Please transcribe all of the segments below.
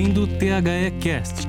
ouvindo o THE Cast.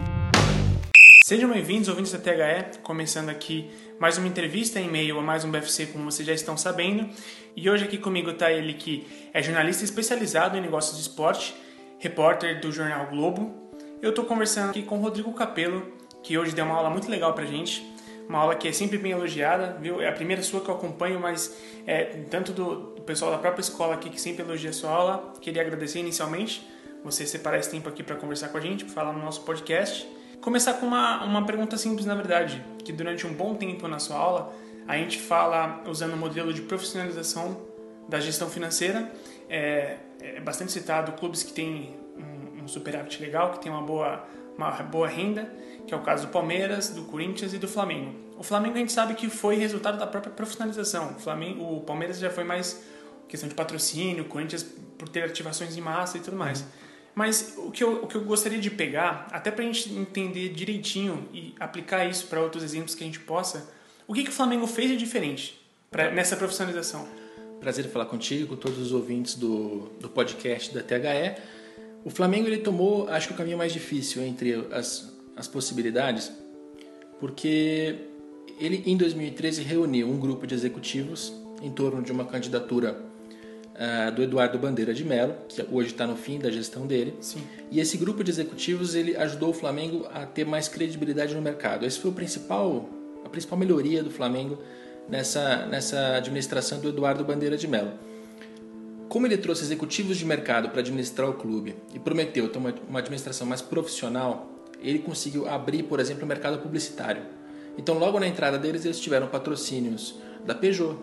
Sejam bem-vindos, ouvintes da THE, começando aqui mais uma entrevista em meio a mais um BFC, como vocês já estão sabendo. E hoje aqui comigo está ele que é jornalista especializado em negócios de esporte, repórter do jornal Globo. Eu estou conversando aqui com o Rodrigo Capello, que hoje deu uma aula muito legal pra gente. Uma aula que é sempre bem elogiada, viu? É a primeira sua que eu acompanho, mas é, tanto do, do pessoal da própria escola aqui que sempre elogia a sua aula. Queria agradecer inicialmente você separar esse tempo aqui para conversar com a gente, para falar no nosso podcast. Começar com uma, uma pergunta simples, na verdade, que durante um bom tempo na sua aula a gente fala usando o modelo de profissionalização da gestão financeira. É, é bastante citado clubes que têm um, um superávit legal, que tem uma boa, uma boa renda, que é o caso do Palmeiras, do Corinthians e do Flamengo. O Flamengo a gente sabe que foi resultado da própria profissionalização. O, Flamengo, o Palmeiras já foi mais questão de patrocínio, o Corinthians por ter ativações em massa e tudo mais. Mas o que, eu, o que eu gostaria de pegar, até para a gente entender direitinho e aplicar isso para outros exemplos que a gente possa, o que, que o Flamengo fez de diferente pra, nessa profissionalização? Prazer em falar contigo, com todos os ouvintes do, do podcast da THE. O Flamengo ele tomou, acho que o caminho mais difícil entre as, as possibilidades, porque ele em 2013 reuniu um grupo de executivos em torno de uma candidatura uh, do Eduardo Bandeira de Mello, que hoje está no fim da gestão dele. Sim. E esse grupo de executivos ele ajudou o Flamengo a ter mais credibilidade no mercado. Esse foi o principal, a principal melhoria do Flamengo nessa, nessa administração do Eduardo Bandeira de Mello. Como ele trouxe executivos de mercado para administrar o clube e prometeu ter uma, uma administração mais profissional, ele conseguiu abrir, por exemplo, o mercado publicitário. Então, logo na entrada deles, eles tiveram patrocínios da Peugeot,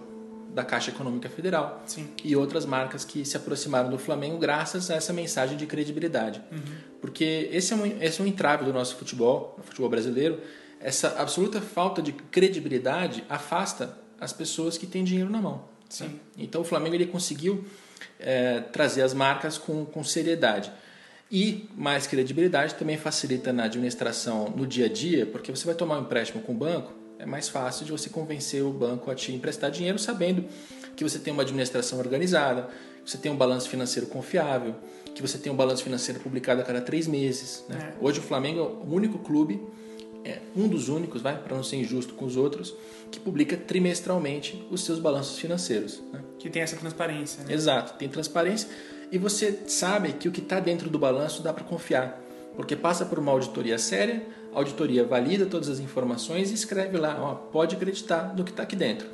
da Caixa Econômica Federal Sim. e outras marcas que se aproximaram do Flamengo graças a essa mensagem de credibilidade. Uhum. Porque esse é, um, esse é um entrave do nosso futebol, no futebol brasileiro. Essa absoluta falta de credibilidade afasta as pessoas que têm dinheiro na mão. Né? Então o Flamengo ele conseguiu é, trazer as marcas com, com seriedade. E mais credibilidade também facilita na administração no dia a dia, porque você vai tomar um empréstimo com o banco, é mais fácil de você convencer o banco a te emprestar dinheiro sabendo que você tem uma administração organizada, que você tem um balanço financeiro confiável, que você tem um balanço financeiro publicado a cada três meses. Né? É. Hoje o Flamengo é o único clube, é um dos únicos, vai para não ser injusto com os outros, que publica trimestralmente os seus balanços financeiros. Né? Que tem essa transparência. Né? Exato, tem transparência e você sabe que o que está dentro do balanço dá para confiar, porque passa por uma auditoria séria, a auditoria valida todas as informações e escreve lá, ó, pode acreditar no que está aqui dentro.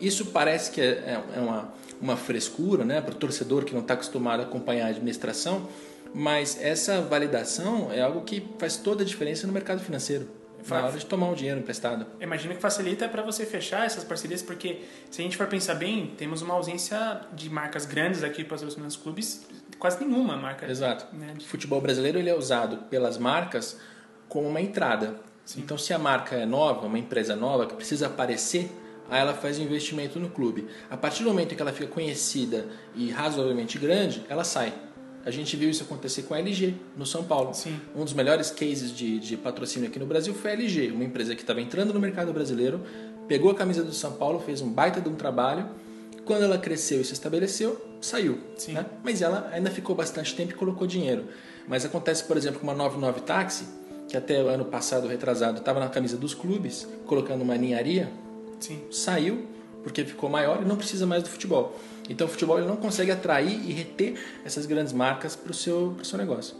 Isso parece que é, é uma, uma frescura né, para o torcedor que não está acostumado a acompanhar a administração, mas essa validação é algo que faz toda a diferença no mercado financeiro. Na hora de tomar um dinheiro emprestado. Imagino que facilita para você fechar essas parcerias, porque se a gente for pensar bem, temos uma ausência de marcas grandes aqui para os nossos clubes, quase nenhuma marca. Exato. Né? O futebol brasileiro ele é usado pelas marcas como uma entrada. Sim. Então, se a marca é nova, uma empresa nova que precisa aparecer, aí ela faz um investimento no clube. A partir do momento que ela fica conhecida e razoavelmente grande, ela sai. A gente viu isso acontecer com a LG no São Paulo. Sim. Um dos melhores cases de, de patrocínio aqui no Brasil foi a LG, uma empresa que estava entrando no mercado brasileiro, pegou a camisa do São Paulo, fez um baita de um trabalho. Quando ela cresceu e se estabeleceu, saiu. Né? Mas ela ainda ficou bastante tempo e colocou dinheiro. Mas acontece, por exemplo, com uma 99 Táxi, que até o ano passado, retrasado, estava na camisa dos clubes, colocando uma ninharia, Sim. saiu porque ficou maior e não precisa mais do futebol. Então o futebol ele não consegue atrair e reter essas grandes marcas para o seu, pro seu negócio.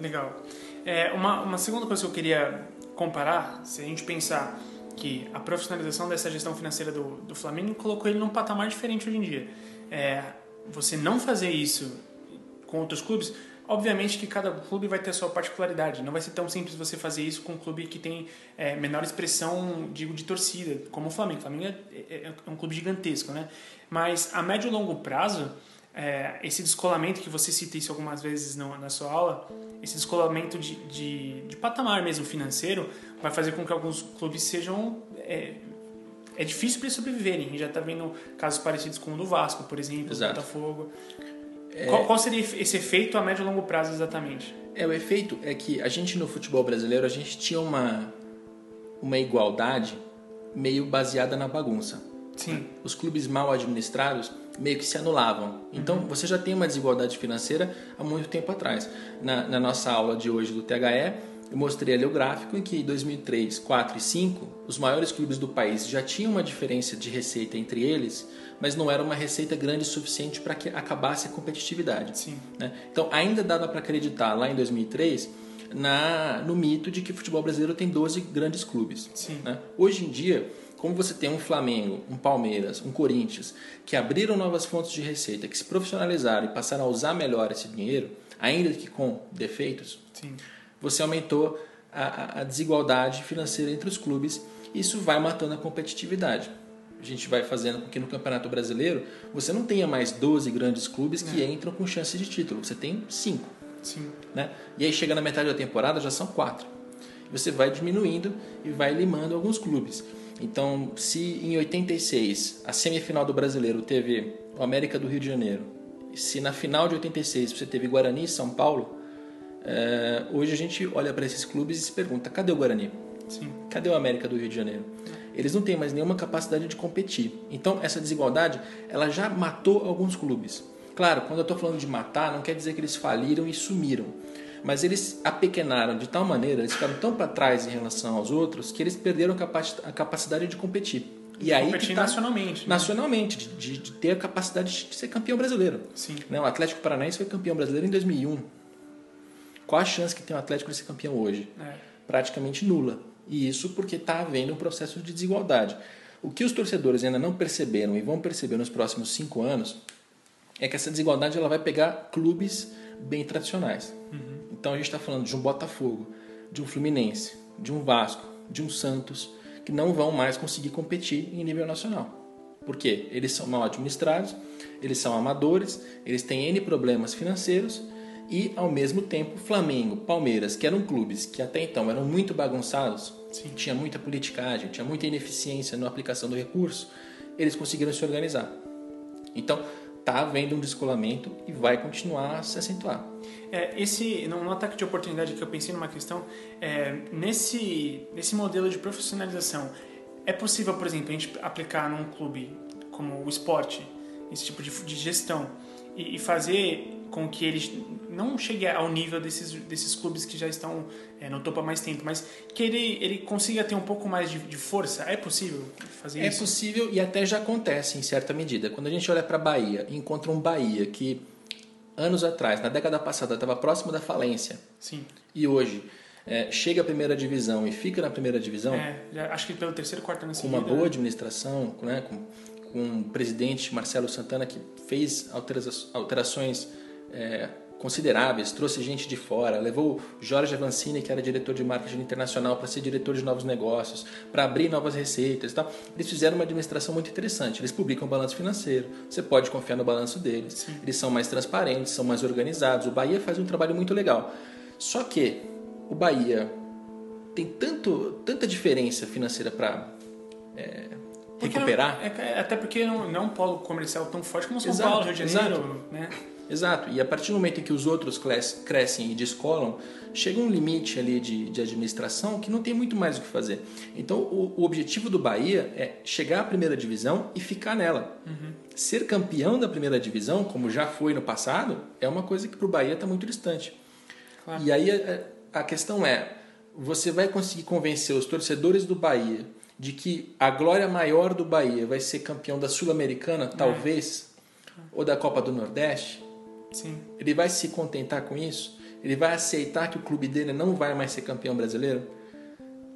Legal. É, uma, uma segunda coisa que eu queria comparar, se a gente pensar que a profissionalização dessa gestão financeira do, do Flamengo colocou ele num patamar diferente hoje em dia. É, você não fazer isso com outros clubes, obviamente que cada clube vai ter a sua particularidade. Não vai ser tão simples você fazer isso com um clube que tem é, menor expressão, digo, de torcida, como o Flamengo. O Flamengo é, é, é um clube gigantesco, né? Mas a médio e longo prazo, é, esse descolamento que você cita isso algumas vezes no, na sua aula, esse descolamento de, de, de, patamar mesmo financeiro, vai fazer com que alguns clubes sejam. É, é difícil para eles sobreviverem. A gente já está vendo casos parecidos com o do Vasco, por exemplo, do Exato. Botafogo. Qual, qual seria esse efeito a médio e longo prazo exatamente? É, o efeito é que a gente no futebol brasileiro, a gente tinha uma, uma igualdade meio baseada na bagunça. Sim. Os clubes mal administrados, meio que se anulavam. Então Uhum. você já tem uma desigualdade financeira há muito tempo atrás. Na, na nossa aula de hoje do THE, eu mostrei ali o gráfico em que em 2003, 4 e 5, os maiores clubes do país já tinham uma diferença de receita entre eles, mas não era uma receita grande o suficiente para que acabasse a competitividade. Sim. né? Então ainda dava para acreditar lá em 2003 na, no mito de que o futebol brasileiro tem 12 grandes clubes. Sim. né? Hoje em dia, como você tem um Flamengo, um Palmeiras, um Corinthians, que abriram novas fontes de receita, que se profissionalizaram e passaram a usar melhor esse dinheiro, ainda que com defeitos, Sim. Você aumentou a, a- desigualdade financeira entre os clubes. Isso vai matando a competitividade. A gente vai fazendo com que no Campeonato Brasileiro você não tenha mais 12 grandes clubes que entram com chance de título. Você tem 5 Sim. né? E aí chega na metade da temporada já são quatro. E você vai diminuindo e vai limando alguns clubes. Então, se em 86 a semifinal do Brasileiro teve o América do Rio de Janeiro, e se na final de 86 você teve Guarani e São Paulo, eh, hoje a gente olha para esses clubes e se pergunta: cadê o Guarani? Sim. Cadê o América do Rio de Janeiro? Eles não têm mais nenhuma capacidade de competir. Então, essa desigualdade, ela já matou alguns clubes. Claro, quando eu estou falando de matar, não quer dizer que eles faliram e sumiram. Mas eles apequenaram de tal maneira, eles ficaram tão para trás em relação aos outros, que eles perderam a capaci- a capacidade de competir. E aí Competir que tá- nacionalmente. né? Nacionalmente, de, de- de ter a capacidade de ser campeão brasileiro. Sim. Né, O Atlético Paranaense foi campeão brasileiro em 2001. Qual a chance que tem o Atlético de ser campeão hoje? É. praticamente nula. E isso porque está havendo um processo de desigualdade. O que os torcedores ainda não perceberam e vão perceber nos próximos cinco anos é que essa desigualdade ela vai pegar clubes bem tradicionais. Então a gente está falando de um Botafogo, de um Fluminense, de um Vasco, de um Santos, que não vão mais conseguir competir em nível nacional. Por quê? Eles são mal administrados, eles são amadores, eles têm N problemas financeiros e, ao mesmo tempo, Flamengo, Palmeiras, que eram clubes que até então eram muito bagunçados, Sim. tinha muita politicagem, tinha muita ineficiência na aplicação do recurso, eles conseguiram se organizar. Então, está havendo um descolamento e vai continuar a se acentuar. É, esse, no, no ataque de oportunidade que eu pensei numa questão, é, nesse, nesse modelo de profissionalização, é possível, por exemplo, a gente aplicar num clube como o esporte, esse tipo de, de gestão, e, e fazer com que eles não chegue ao nível desses, desses clubes que já estão é, no topo há mais tempo, mas que ele, ele consiga ter um pouco mais de, de força? É possível fazer É isso? possível e até já acontece em certa medida. Quando a gente olha para a Bahia e encontra um Bahia que anos atrás, na década passada, estava próximo da falência Sim. e hoje é, chega à primeira divisão e fica na primeira divisão É, acho que pelo terceiro, quarto ano com uma boa administração, né, com, com o presidente Marcelo Santana que fez altera- alterações é, consideráveis, trouxe gente de fora, levou Jorge Avancini, que era diretor de marketing internacional, para ser diretor de novos negócios, para abrir novas receitas e tal. Eles fizeram uma administração muito interessante. Eles publicam o balanço financeiro, você pode confiar no balanço deles. Eles são mais transparentes, são mais organizados. O Bahia faz um trabalho muito legal. Só que o Bahia tem tanto, tanta diferença financeira para Porque recuperar. não- é- até porque não, não é um polo comercial tão forte como São Exato, Paulo, Rio de Janeiro, exato. né? Exato, e a partir do momento em que os outros cres- crescem e descolam, chega um limite ali de, de administração que não tem muito mais o que fazer. Então, o, o objetivo do Bahia é chegar à primeira divisão e ficar nela. Ser campeão da primeira divisão, como já foi no passado, é uma coisa que para o Bahia está muito distante. Claro. E aí a, a questão é: você vai conseguir convencer os torcedores do Bahia de que a glória maior do Bahia vai ser campeão da Sul-Americana, talvez, ou da Copa do Nordeste? Sim. Ele vai se contentar com isso? Ele vai aceitar que o clube dele não vai mais ser campeão brasileiro?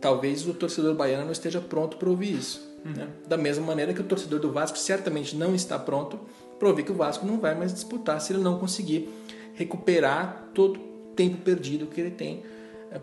Talvez o torcedor baiano não esteja pronto para ouvir isso. né? Da mesma maneira que o torcedor do Vasco certamente não está pronto para ouvir que o Vasco não vai mais disputar se ele não conseguir recuperar todo o tempo perdido que ele tem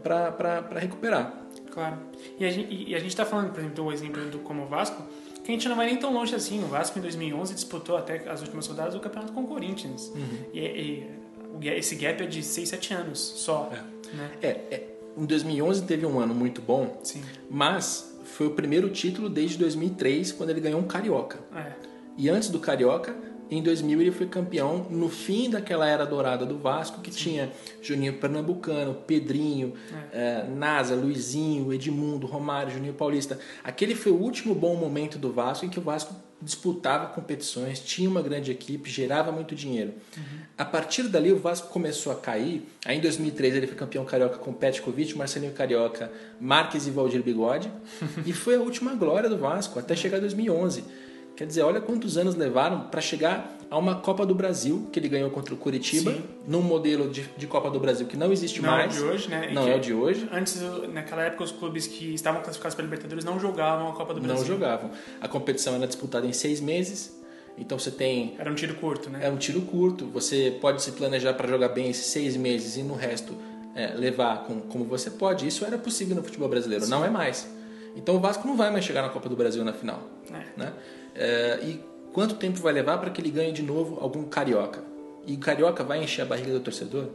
para recuperar. Claro. E a gente, e a gente tá falando, por exemplo, do exemplo do como o Vasco, que a gente não vai nem tão longe assim. O Vasco em 2011 disputou até as últimas rodadas do campeonato com o Corinthians. E, e o ga- esse gap é de 6, 7 anos só. Né? É, é, em 2011 teve um ano muito bom, Sim. mas foi o primeiro título desde 2003, quando ele ganhou um Carioca. É. E antes do Carioca, em 2000 ele foi campeão no fim daquela era dourada do Vasco, que tinha Juninho Pernambucano, Pedrinho, eh, Nasa, Luizinho, Edmundo, Romário, Juninho Paulista. Aquele foi o último bom momento do Vasco em que o Vasco disputava competições, tinha uma grande equipe, gerava muito dinheiro. Uhum. A partir dali o Vasco começou a cair. Aí em 2003 ele foi campeão carioca com Petkovic, Marcelinho Carioca, Marques e Valdir Bigode. e foi a última glória do Vasco até chegar 2011. Quer dizer, olha quantos anos levaram para chegar a uma Copa do Brasil que ele ganhou contra o Curitiba, Sim. num modelo de, de, Copa do Brasil que não existe não mais. Não é o de hoje, né? não é o de hoje. Antes, naquela época, os clubes que estavam classificados para Libertadores não jogavam a Copa do Brasil. Não jogavam. A competição era disputada em seis meses. Então você tem. Era um tiro curto, né? Era um tiro curto. Você pode se planejar para jogar bem esses seis meses e no resto é, levar com, como você pode. Isso era possível no futebol brasileiro, Sim. não é mais. Então o Vasco não vai mais chegar na Copa do Brasil na final. É. Né? É, e Quanto tempo vai levar para que ele ganhe de novo algum carioca? E o carioca vai encher a barriga do torcedor?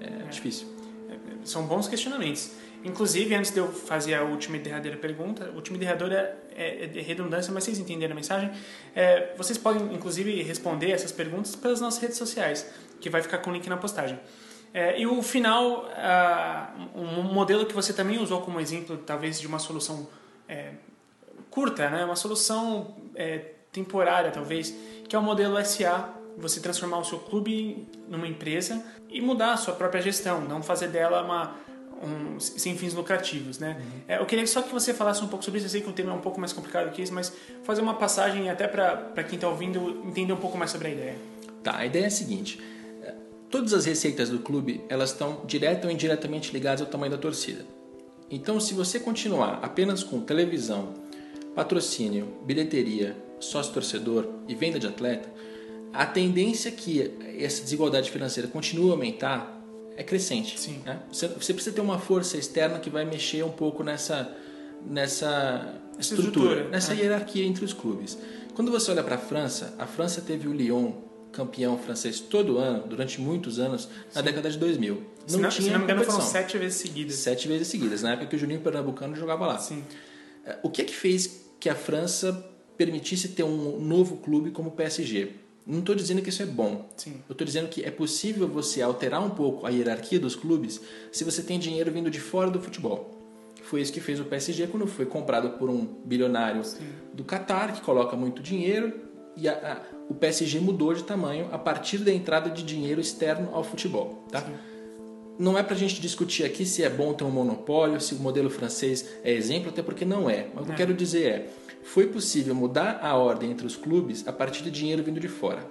É, é. difícil. É, são bons questionamentos. Inclusive, antes de eu fazer a última e derradeira pergunta, a última e derradeira é, é redundância, mas vocês entenderam a mensagem. É, vocês podem, inclusive, responder essas perguntas pelas nossas redes sociais, que vai ficar com o link na postagem. É, e o final, uh, um modelo que você também usou como exemplo, talvez de uma solução é, curta, né? uma solução é, temporária, talvez, que é o modelo SA, você transformar o seu clube numa empresa e mudar a sua própria gestão, não fazer dela uma um, sem fins lucrativos, né? Uhum. É, eu queria só que você falasse um pouco sobre isso. Eu sei que o tema é um pouco mais complicado que isso, mas fazer uma passagem até para quem está ouvindo entender um pouco mais sobre a ideia. Tá, a ideia é a seguinte: é, todas as receitas do clube elas estão direta ou indiretamente ligadas ao tamanho da torcida. Então, se você continuar apenas com televisão, patrocínio, bilheteria, sócio-torcedor e venda de atleta, a tendência que essa desigualdade financeira continue a aumentar é crescente. Sim. Né? Você, você, precisa ter uma força externa que vai mexer um pouco nessa, nessa estrutura, estrutura nessa é. hierarquia entre os clubes. Quando você olha para a França, a França teve o Lyon campeão francês todo ano, durante muitos anos, na Sim. década de 2000. Não se não, tinha se não me engano, foram sete vezes seguidas. Sete vezes seguidas, na época que o Juninho Pernambucano jogava lá. Sim. É, o que é que fez que a França permitisse ter um novo clube como o PSG. Não estou dizendo que isso é bom. Sim. Eu estou dizendo que é possível você alterar um pouco a hierarquia dos clubes se você tem dinheiro vindo de fora do futebol. Foi isso que fez o PSG quando foi comprado por um bilionário Sim. do Qatar, que coloca muito dinheiro, e a, a, o PSG mudou de tamanho a partir da entrada de dinheiro externo ao futebol. Tá? Não é para a gente discutir aqui se é bom ter um monopólio, se o modelo francês é exemplo, até porque não é. Mas o que eu é. quero dizer é foi possível mudar a ordem entre os clubes a partir de dinheiro vindo de fora.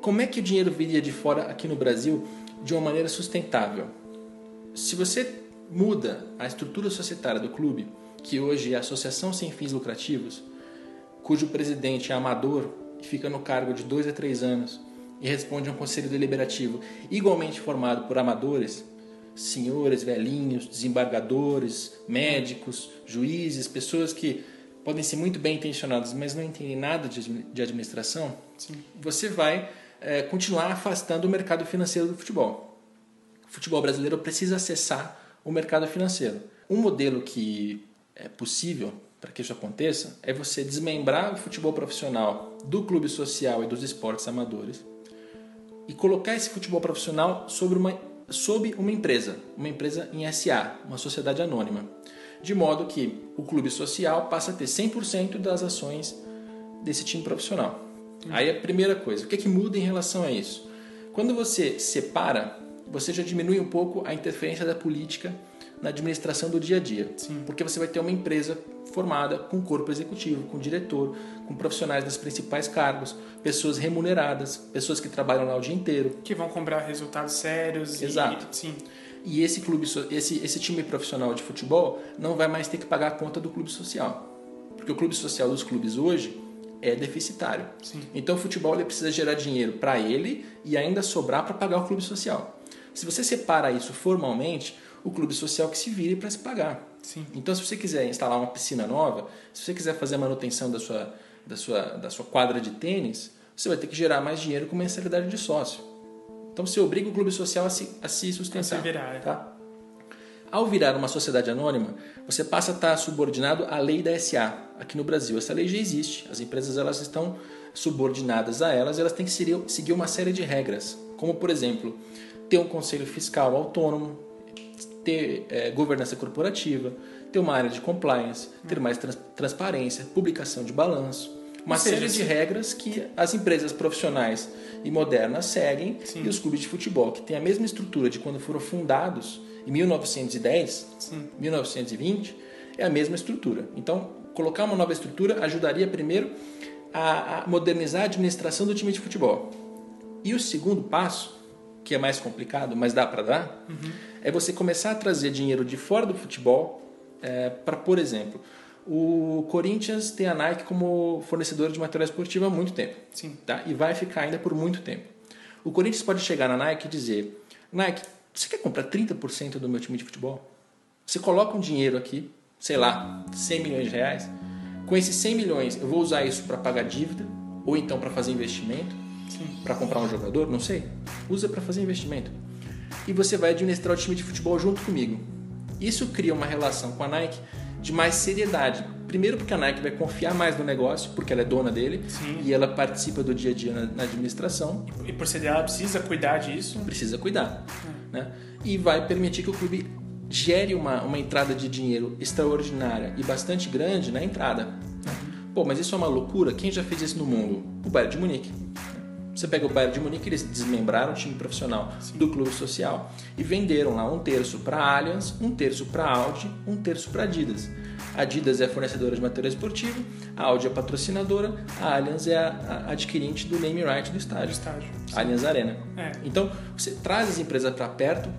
Como é que o dinheiro viria de fora aqui no Brasil de uma maneira sustentável? Se você muda a estrutura societária do clube, que hoje é a associação sem fins lucrativos, cujo presidente é amador e fica no cargo de dois a três anos e responde a um conselho deliberativo igualmente formado por amadores, senhores, velhinhos, desembargadores, médicos, juízes, pessoas que podem ser muito bem intencionados, mas não entendem nada de administração, Sim. você vai é, continuar afastando o mercado financeiro do futebol. O futebol brasileiro precisa acessar o mercado financeiro. Um modelo que é possível para que isso aconteça é você desmembrar o futebol profissional do clube social e dos esportes amadores e colocar esse futebol profissional sobre uma, sob uma empresa, uma empresa em SA, uma sociedade anônima de modo que o clube social passa a ter 100% das ações desse time profissional. Aí a primeira coisa, o que é que muda em relação a isso? Quando você separa, você já diminui um pouco a interferência da política na administração do dia a dia. Sim. Porque você vai ter uma empresa formada com corpo executivo, com diretor, com profissionais dos principais cargos, pessoas remuneradas, pessoas que trabalham lá o dia inteiro. Que vão cobrar resultados sérios. Exato. E, sim e esse clube, esse, esse time profissional de futebol não vai mais ter que pagar a conta do clube social. Porque o clube social dos clubes hoje é deficitário. Sim. Então o futebol ele precisa gerar dinheiro para ele e ainda sobrar para pagar o clube social. Se você separa isso formalmente, o clube social que se vire para se pagar. Sim. Então se você quiser instalar uma piscina nova, se você quiser fazer a manutenção da sua, da sua, da sua quadra de tênis, você vai ter que gerar mais dinheiro com mensalidade de sócio. Então você obriga o clube social a se, a se sustentar. A se virar. É. Tá? Ao virar uma sociedade anônima, você passa a estar subordinado à lei da SA aqui no Brasil. Essa lei já existe. As empresas elas estão subordinadas a elas, elas têm que seguir uma série de regras, como por exemplo, ter um conselho fiscal autônomo, ter é, governança corporativa, ter uma área de compliance, ter mais trans transparência, publicação de balanço, uma seja, série de regras que as empresas profissionais e modernas seguem Sim. e os clubes de futebol, que têm a mesma estrutura de quando foram fundados em 1910, Sim. 1920, é a mesma estrutura. Então, colocar uma nova estrutura ajudaria primeiro a, a modernizar a administração do time de futebol. E o segundo passo, que é mais complicado, mas dá para dar, é você começar a trazer dinheiro de fora do futebol para, por exemplo, o Corinthians tem a Nike como fornecedora de material esportivo há muito tempo. Sim. Tá? E vai ficar ainda por muito tempo. O Corinthians pode chegar na Nike e dizer: Nike, você quer comprar 30% do meu time de futebol? Você coloca um dinheiro aqui, sei lá, 100 milhões de reais. Com esses 100 milhões, eu vou usar isso para pagar dívida ou então para fazer investimento, para comprar um jogador, não sei. Usa para fazer investimento. E você vai administrar o time de futebol junto comigo. Isso cria uma relação com a Nike de mais seriedade. Primeiro porque a Nike vai confiar mais no negócio, porque ela é dona dele Sim. e ela participa do dia a dia na, na administração, E por ser dela, ela precisa cuidar disso. precisa cuidar. Né? E vai permitir que o clube gere uma, uma entrada de dinheiro extraordinária e bastante grande na entrada. né? Pô, mas isso é uma loucura? Quem já fez isso no mundo? O Bayern de Munique. Você pega o Bayern de Munique, eles desmembraram o time profissional do clube social e venderam lá um terço para a Allianz, um terço para a Audi, um terço para a Adidas. A Adidas é a fornecedora de material esportivo, a Audi é a patrocinadora, a Allianz é a, a adquirente do name right do Do estádio. estádio. Allianz Arena. É. Então, você traz as empresas para perto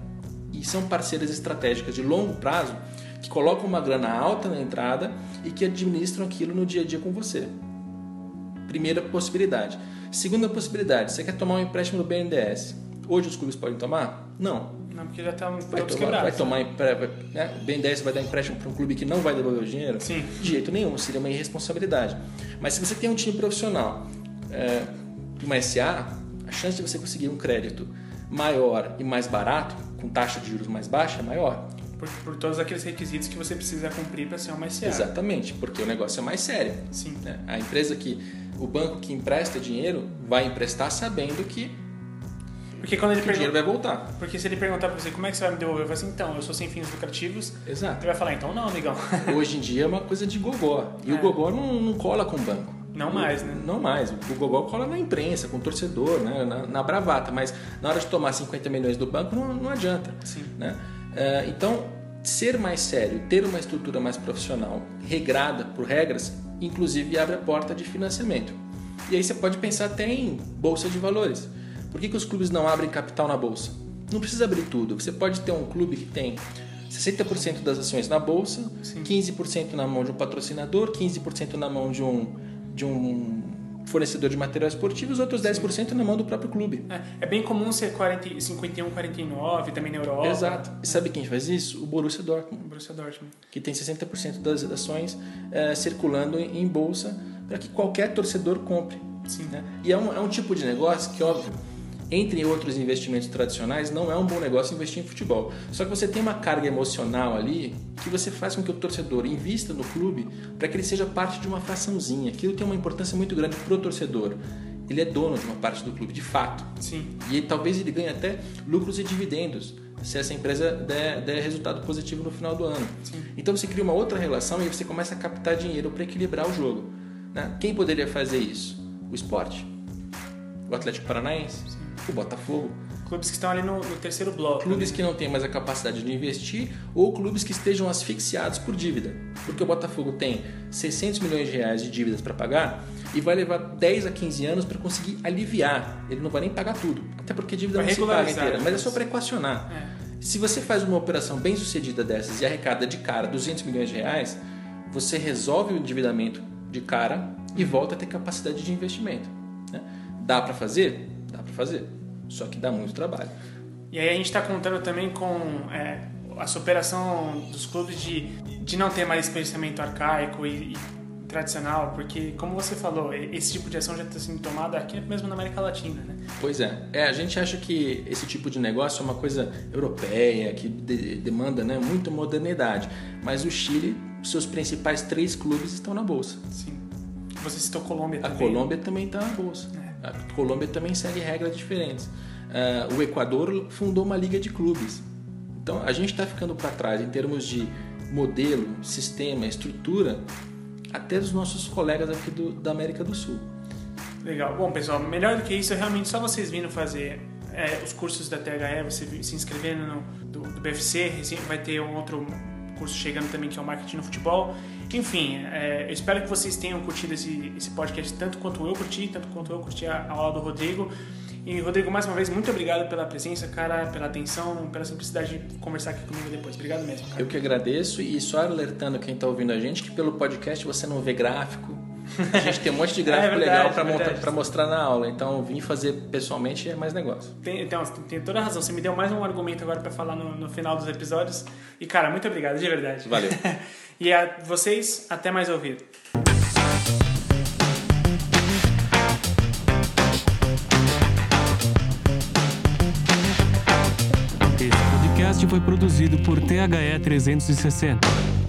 e são parceiras estratégicas de longo prazo que colocam uma grana alta na entrada e que administram aquilo no dia a dia com você. Primeira possibilidade. Segunda possibilidade, você quer tomar um empréstimo do BNDES. Hoje os clubes podem tomar? Não. Não, porque já tá Vai todos tomar, vai quebrados. tomar vai- né? o BNDES vai dar empréstimo para um clube que não vai devolver o dinheiro? Sim. De jeito nenhum, seria uma irresponsabilidade. Mas se você tem um time profissional, é, uma SA, a chance de você conseguir um crédito maior e mais barato, com taxa de juros mais baixa, é maior. Por, por todos aqueles requisitos que você precisa cumprir para ser uma SA. Exatamente, porque o negócio é mais sério. Sim. né? A empresa que, o banco que empresta dinheiro, vai emprestar sabendo que Porque quando ele o dinheiro vai voltar. Porque se ele perguntar pra você como é que você vai me devolver, eu falo assim, então, eu sou sem fins lucrativos. Exato. Ele vai falar, então não, amigão. Hoje em dia é uma coisa de gogó. E É. o gogó não, não cola com o banco. Não mais, né? Não mais. O gogó cola na imprensa, com o torcedor, né? na, na bravata. Mas na hora de tomar 50 milhões do banco, não, não adianta. Sim. Né? É, então, ser mais sério, ter uma estrutura mais profissional, regrada por regras, inclusive abre a porta de financiamento. E aí você pode pensar até em bolsa de valores. Por que, que os clubes não abrem capital na bolsa? Não precisa abrir tudo. Você pode ter um clube que tem 60% das ações na bolsa, Sim. 15% na mão de um patrocinador, 15% na mão de um, de um fornecedor de material esportivo e os outros 10% na mão do próprio clube. É, é bem comum ser 40, 51, 49, também na Europa. Exato. E sabe quem faz isso? O Borussia Dortmund. O Borussia Dortmund. que tem 60% das ações eh, circulando em, em bolsa para que qualquer torcedor compre. Sim. né? E é um, é um tipo de negócio que, óbvio, entre outros investimentos tradicionais, não é um bom negócio investir em futebol. Só que você tem uma carga emocional ali que você faz com que o torcedor invista no clube para que ele seja parte de uma fraçãozinha. Aquilo tem uma importância muito grande para o torcedor. Ele é dono de uma parte do clube, de fato. Sim. E ele- talvez ele ganhe até lucros e dividendos se essa empresa der, der resultado positivo no final do ano. Sim. Então você cria uma outra relação e você começa a captar dinheiro para equilibrar o jogo. né? Quem poderia fazer isso? O esporte. O Atlético Paranaense, o Botafogo. Clubes que estão ali no, no terceiro bloco. Clubes né? que não têm mais a capacidade de investir ou clubes que estejam asfixiados por dívida. Porque o Botafogo tem 600 milhões de reais de dívidas para pagar e vai levar 10 a 15 anos para conseguir aliviar. Ele não vai nem pagar tudo. Até porque a dívida Vai não se paga inteira, mas é né? só para equacionar. É. Se você faz uma operação bem sucedida dessas e arrecada de cara 200 milhões de reais, você resolve o endividamento de cara e volta a ter capacidade de investimento. né? Dá para fazer? Fazer. Só que dá muito trabalho. E aí a gente está contando também com é, a superação dos clubes de, de não ter mais pensamento arcaico e, e tradicional, porque, como você falou, esse tipo de ação já está sendo tomada aqui mesmo na América Latina, né? Pois é. é. A gente acha que esse tipo de negócio é uma coisa europeia, que de- demanda né, muita modernidade. Mas o Chile, seus principais três clubes estão na Bolsa. Sim. Você citou Colômbia A também. Colômbia também está na Bolsa. É. A Colômbia também segue regras diferentes. Ah, o Equador fundou uma liga de clubes. Então a gente está ficando para trás em termos de modelo, sistema, estrutura. até dos nossos colegas aqui do, da América do Sul. Legal. Bom, pessoal, melhor do que isso, é realmente só vocês vindo fazer é, os cursos da THE, você se inscrevendo no do, do BFC, vai ter um outro curso chegando também que é o Marketing no Futebol. Enfim, é, eu espero que vocês tenham curtido esse, esse podcast tanto quanto eu curti, tanto quanto eu curti a, a aula do Rodrigo. E Rodrigo, mais uma vez, muito obrigado pela presença, cara, pela atenção, pela simplicidade de conversar aqui comigo depois. Obrigado mesmo. Cara. Eu que agradeço e só alertando quem está ouvindo a gente que pelo podcast você não vê gráfico. A gente tem um monte de gráfico é verdade, legal para mostrar na aula. Então, vim fazer pessoalmente é mais negócio. Tem, então, tem toda a razão. Você me deu mais um argumento agora para falar no, no final dos episódios. E, cara, muito obrigado, de verdade. Valeu. e a vocês, até mais ouvir. podcast foi produzido por THE 360.